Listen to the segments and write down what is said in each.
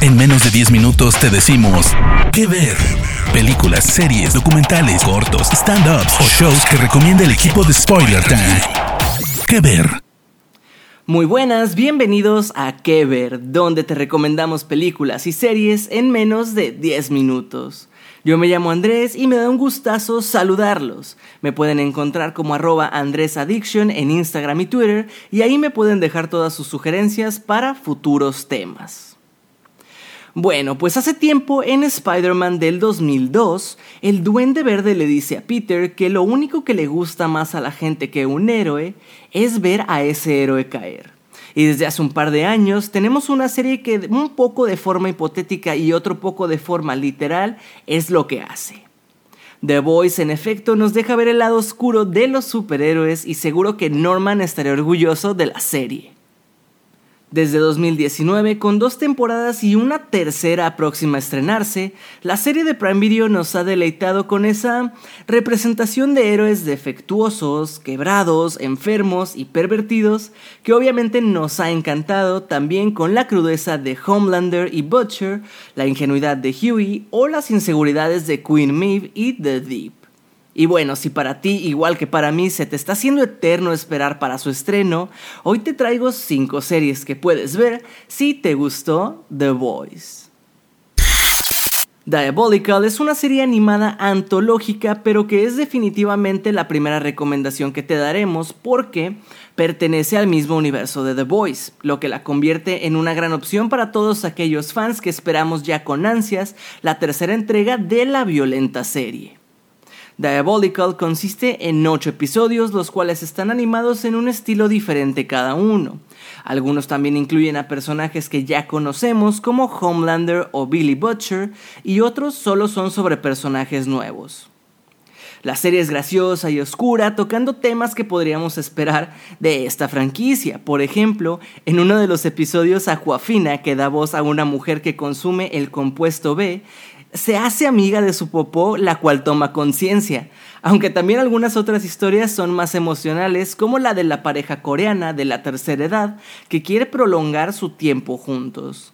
En menos de 10 minutos te decimos qué ver. Películas, series, documentales, cortos, stand-ups o shows que recomienda el equipo de Spoiler Time. ¿Qué ver? Muy buenas, bienvenidos a ¿Qué ver? Donde te recomendamos películas y series en menos de 10 minutos. Yo me llamo Andrés y me da un gustazo saludarlos. Me pueden encontrar como arroba AndrésAddiction en Instagram y Twitter y ahí me pueden dejar todas sus sugerencias para futuros temas. Bueno, pues hace tiempo en Spider-Man del 2002, el duende verde le dice a Peter que lo único que le gusta más a la gente que un héroe es ver a ese héroe caer. Y desde hace un par de años tenemos una serie que un poco de forma hipotética y otro poco de forma literal es lo que hace. The Voice en efecto nos deja ver el lado oscuro de los superhéroes y seguro que Norman estaría orgulloso de la serie desde 2019 con dos temporadas y una tercera próxima a estrenarse, la serie de Prime Video nos ha deleitado con esa representación de héroes defectuosos, quebrados, enfermos y pervertidos que obviamente nos ha encantado también con la crudeza de Homelander y Butcher, la ingenuidad de Huey o las inseguridades de Queen Maeve y The Deep. Y bueno, si para ti, igual que para mí, se te está haciendo eterno esperar para su estreno, hoy te traigo 5 series que puedes ver si te gustó The Voice. Diabolical es una serie animada antológica, pero que es definitivamente la primera recomendación que te daremos porque pertenece al mismo universo de The Voice, lo que la convierte en una gran opción para todos aquellos fans que esperamos ya con ansias la tercera entrega de la violenta serie. Diabolical consiste en 8 episodios, los cuales están animados en un estilo diferente cada uno. Algunos también incluyen a personajes que ya conocemos como Homelander o Billy Butcher y otros solo son sobre personajes nuevos. La serie es graciosa y oscura, tocando temas que podríamos esperar de esta franquicia. Por ejemplo, en uno de los episodios Aquafina, que da voz a una mujer que consume el compuesto B, se hace amiga de su popó, la cual toma conciencia. Aunque también algunas otras historias son más emocionales, como la de la pareja coreana de la tercera edad, que quiere prolongar su tiempo juntos.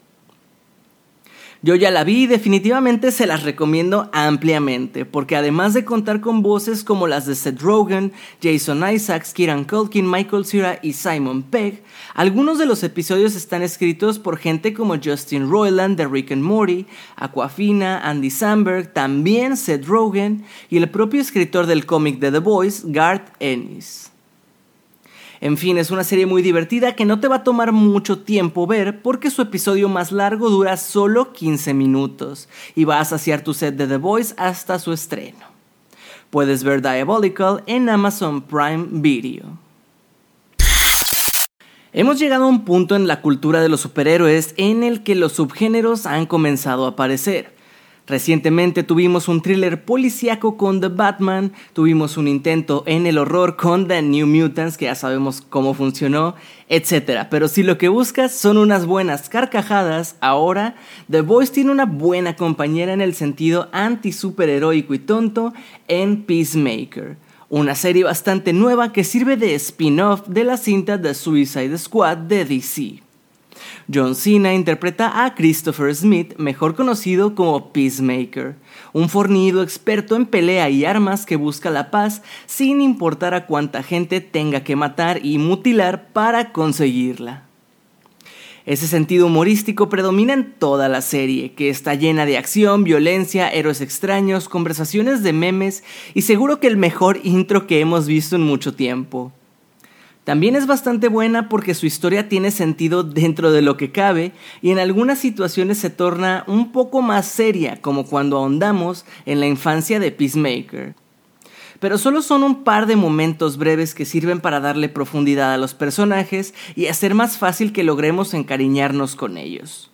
Yo ya la vi y definitivamente se las recomiendo ampliamente, porque además de contar con voces como las de Seth Rogen, Jason Isaacs, Kieran Culkin, Michael Cera y Simon Pegg, algunos de los episodios están escritos por gente como Justin Roiland de Rick and Morty, Aquafina, Andy Samberg, también Seth Rogen y el propio escritor del cómic de The Voice, Garth Ennis. En fin, es una serie muy divertida que no te va a tomar mucho tiempo ver porque su episodio más largo dura solo 15 minutos y va a saciar tu set de The Voice hasta su estreno. Puedes ver Diabolical en Amazon Prime Video. Hemos llegado a un punto en la cultura de los superhéroes en el que los subgéneros han comenzado a aparecer. Recientemente tuvimos un thriller policíaco con The Batman, tuvimos un intento en el horror con The New Mutants, que ya sabemos cómo funcionó, etc. Pero si lo que buscas son unas buenas carcajadas, ahora The Voice tiene una buena compañera en el sentido anti-superheroico y tonto en Peacemaker. Una serie bastante nueva que sirve de spin-off de la cinta The Suicide Squad de DC. John Cena interpreta a Christopher Smith, mejor conocido como Peacemaker, un fornido experto en pelea y armas que busca la paz sin importar a cuánta gente tenga que matar y mutilar para conseguirla. Ese sentido humorístico predomina en toda la serie, que está llena de acción, violencia, héroes extraños, conversaciones de memes y seguro que el mejor intro que hemos visto en mucho tiempo. También es bastante buena porque su historia tiene sentido dentro de lo que cabe y en algunas situaciones se torna un poco más seria, como cuando ahondamos en la infancia de Peacemaker. Pero solo son un par de momentos breves que sirven para darle profundidad a los personajes y hacer más fácil que logremos encariñarnos con ellos.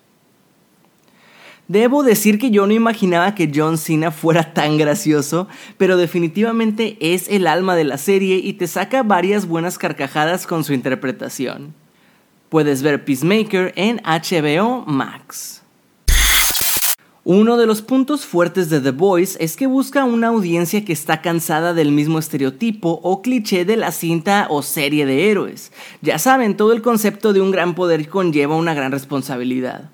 Debo decir que yo no imaginaba que John Cena fuera tan gracioso, pero definitivamente es el alma de la serie y te saca varias buenas carcajadas con su interpretación. Puedes ver Peacemaker en HBO Max. Uno de los puntos fuertes de The Voice es que busca una audiencia que está cansada del mismo estereotipo o cliché de la cinta o serie de héroes. Ya saben, todo el concepto de un gran poder conlleva una gran responsabilidad.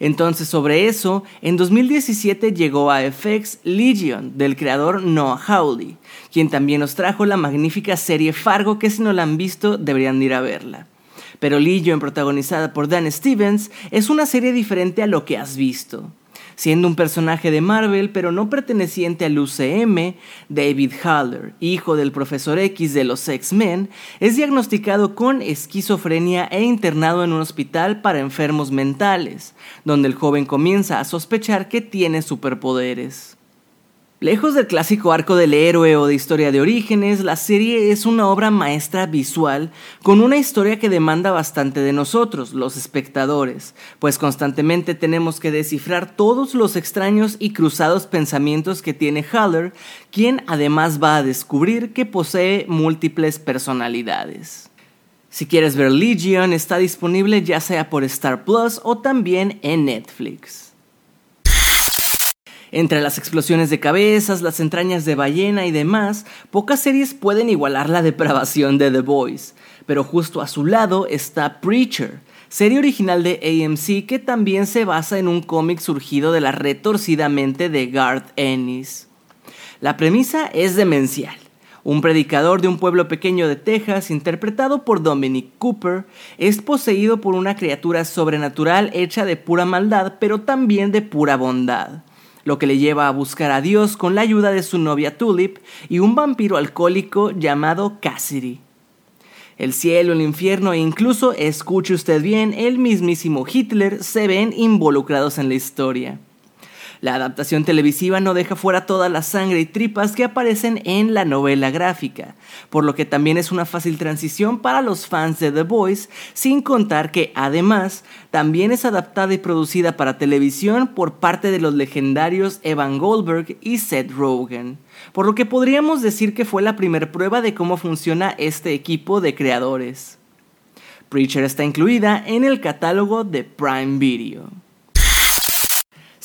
Entonces sobre eso, en 2017 llegó a FX Legion del creador Noah Hawley, quien también nos trajo la magnífica serie Fargo que si no la han visto deberían ir a verla. Pero Legion, protagonizada por Dan Stevens, es una serie diferente a lo que has visto. Siendo un personaje de Marvel, pero no perteneciente al UCM, David Haller, hijo del Profesor X de los X-Men, es diagnosticado con esquizofrenia e internado en un hospital para enfermos mentales, donde el joven comienza a sospechar que tiene superpoderes. Lejos del clásico arco del héroe o de historia de orígenes, la serie es una obra maestra visual con una historia que demanda bastante de nosotros, los espectadores, pues constantemente tenemos que descifrar todos los extraños y cruzados pensamientos que tiene Haller, quien además va a descubrir que posee múltiples personalidades. Si quieres ver Legion, está disponible ya sea por Star Plus o también en Netflix. Entre las explosiones de cabezas, las entrañas de ballena y demás, pocas series pueden igualar la depravación de The Boys, pero justo a su lado está Preacher, serie original de AMC que también se basa en un cómic surgido de la retorcida mente de Garth Ennis. La premisa es demencial. Un predicador de un pueblo pequeño de Texas, interpretado por Dominic Cooper, es poseído por una criatura sobrenatural hecha de pura maldad, pero también de pura bondad lo que le lleva a buscar a Dios con la ayuda de su novia Tulip y un vampiro alcohólico llamado Cassidy. El cielo, el infierno e incluso, escuche usted bien, el mismísimo Hitler se ven involucrados en la historia. La adaptación televisiva no deja fuera toda la sangre y tripas que aparecen en la novela gráfica, por lo que también es una fácil transición para los fans de The Voice, sin contar que además también es adaptada y producida para televisión por parte de los legendarios Evan Goldberg y Seth Rogen, por lo que podríamos decir que fue la primera prueba de cómo funciona este equipo de creadores. Preacher está incluida en el catálogo de Prime Video.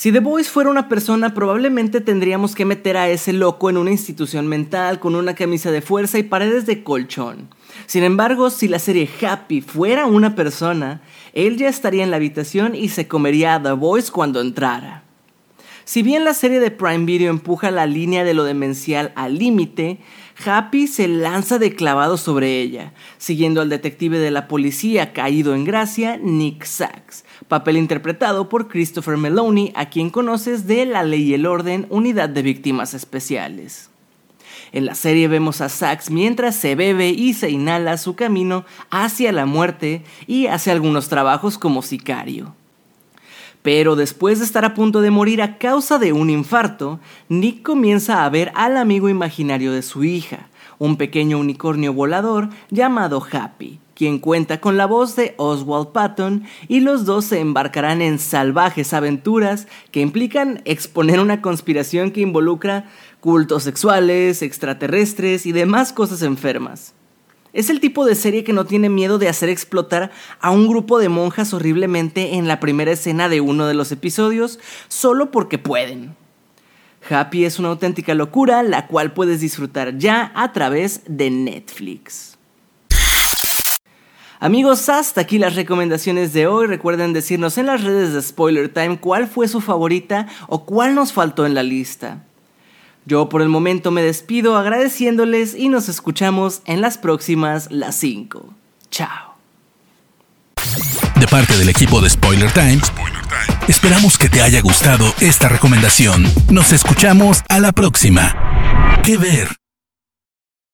Si The Voice fuera una persona, probablemente tendríamos que meter a ese loco en una institución mental con una camisa de fuerza y paredes de colchón. Sin embargo, si la serie Happy fuera una persona, él ya estaría en la habitación y se comería a The Voice cuando entrara. Si bien la serie de Prime Video empuja la línea de lo demencial al límite, Happy se lanza de clavado sobre ella, siguiendo al detective de la policía caído en gracia, Nick Sachs, papel interpretado por Christopher Meloni, a quien conoces de La Ley y el Orden, Unidad de Víctimas Especiales. En la serie vemos a Sax mientras se bebe y se inhala su camino hacia la muerte y hace algunos trabajos como sicario. Pero después de estar a punto de morir a causa de un infarto, Nick comienza a ver al amigo imaginario de su hija, un pequeño unicornio volador llamado Happy, quien cuenta con la voz de Oswald Patton y los dos se embarcarán en salvajes aventuras que implican exponer una conspiración que involucra cultos sexuales, extraterrestres y demás cosas enfermas. Es el tipo de serie que no tiene miedo de hacer explotar a un grupo de monjas horriblemente en la primera escena de uno de los episodios solo porque pueden. Happy es una auténtica locura, la cual puedes disfrutar ya a través de Netflix. Amigos, hasta aquí las recomendaciones de hoy. Recuerden decirnos en las redes de Spoiler Time cuál fue su favorita o cuál nos faltó en la lista. Yo por el momento me despido agradeciéndoles y nos escuchamos en las próximas, las 5. Chao. De parte del equipo de Spoiler Time, esperamos que te haya gustado esta recomendación. Nos escuchamos a la próxima. ¿Qué ver?